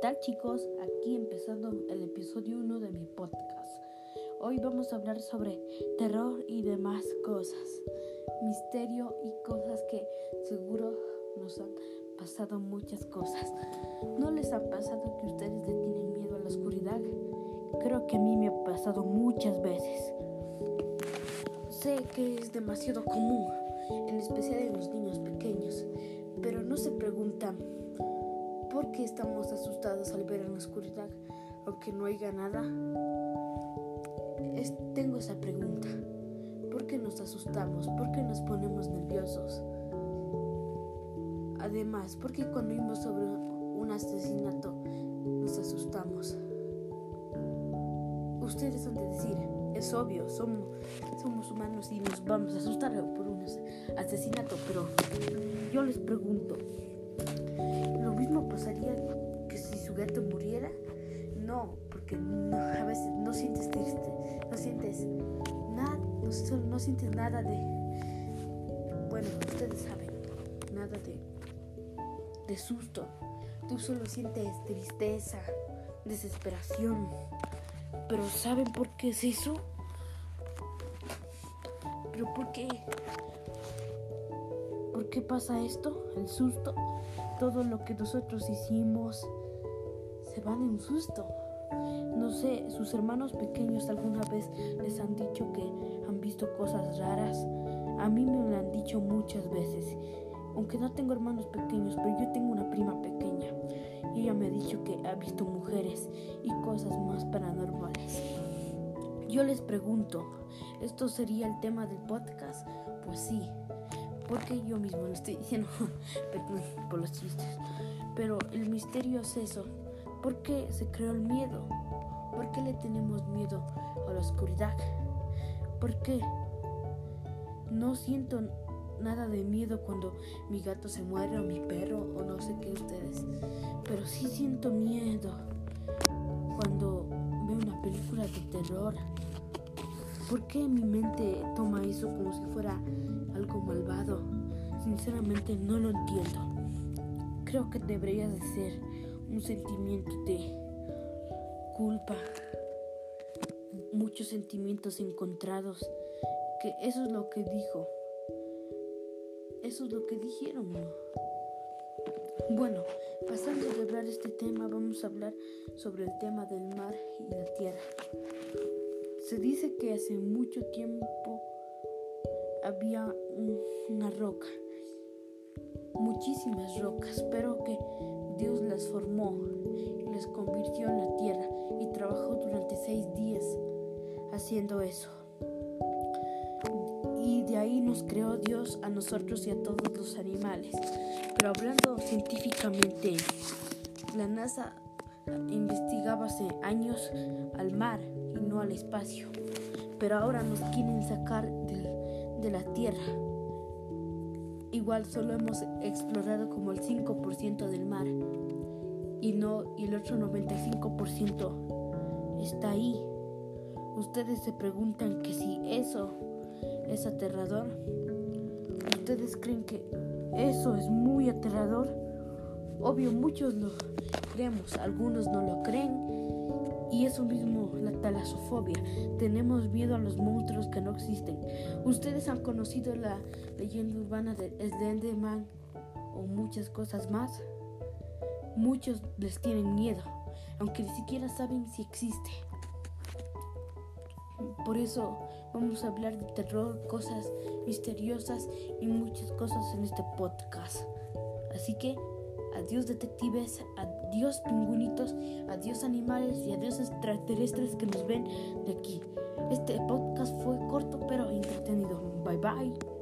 tal chicos? Aquí empezando el episodio 1 de mi podcast. Hoy vamos a hablar sobre terror y demás cosas, misterio y cosas que seguro nos han pasado muchas cosas. ¿No les ha pasado que ustedes le tienen miedo a la oscuridad? Creo que a mí me ha pasado muchas veces. Sé que es demasiado común, en especial en los niños pequeños, pero no se preguntan ¿Por qué estamos asustados al ver en la oscuridad, aunque no haya nada? tengo esa pregunta. ¿Por qué nos asustamos? ¿Por qué nos ponemos nerviosos? Además, ¿por qué cuando vimos sobre un asesinato nos asustamos? Ustedes han de decir, es obvio, somos humanos y nos vamos a asustar por un asesinato, pero yo les pregunto, pasaría que si su gato muriera? No, porque a veces no sientes triste, no sientes nada, no, sientes nada de, bueno, ustedes saben, nada de, de susto. Tú solo sientes tristeza, desesperación. Pero ¿saben por qué es eso? ¿Pero por qué? ¿Por qué pasa esto? El susto todo lo que nosotros hicimos se van en un susto. No sé, sus hermanos pequeños alguna vez les han dicho que han visto cosas raras. A mí me lo han dicho muchas veces. Aunque no tengo hermanos pequeños, pero yo tengo una prima pequeña. Y ella me ha dicho que ha visto mujeres y cosas más paranormales. Yo les pregunto, ¿esto sería el tema del podcast? Pues sí, porque yo mismo lo estoy diciendo por los chistes. Pero el misterio es eso. ¿Por qué se creó el miedo? ¿Por qué le tenemos miedo a la oscuridad? ¿Por qué? No siento nada de miedo cuando mi gato se muere o mi perro o no sé qué ustedes. Pero sí siento miedo cuando veo una película de terror. ¿Por qué mi mente toma eso como si fuera algo malvado? Sinceramente no lo entiendo. Creo que debería de ser un sentimiento de culpa, muchos sentimientos encontrados, que eso es lo que dijo. Eso es lo que dijeron. Bueno, pasando de hablar este tema, vamos a hablar sobre el tema del mar y la tierra. Se dice que hace mucho tiempo había una roca, muchísimas rocas, pero que Dios las formó y las convirtió en la tierra y trabajó durante seis días haciendo eso. Y de ahí nos creó Dios a nosotros y a todos los animales. Pero hablando científicamente, la NASA investigaba hace años al mar y no al espacio. Pero ahora nos quieren sacar de, la Tierra. Igual solo hemos explorado como el 5% del mar y no y el otro 95% está ahí. Ustedes se preguntan que si eso es aterrador. ¿Ustedes creen que eso es muy aterrador? Obvio, muchos lo creemos, algunos no lo creen. Y eso mismo, la talasofobia. Tenemos miedo a los monstruos que no existen. Ustedes han conocido la leyenda urbana de Slenderman o muchas cosas más. Muchos les tienen miedo, aunque ni siquiera saben si existe. Por eso vamos a hablar de terror, cosas misteriosas y muchas cosas en este podcast. Así que adiós detectives, adiós pingüinitos, adiós animales y adiós extraterrestres que nos ven de aquí. Este podcast fue corto pero entretenido. Bye bye.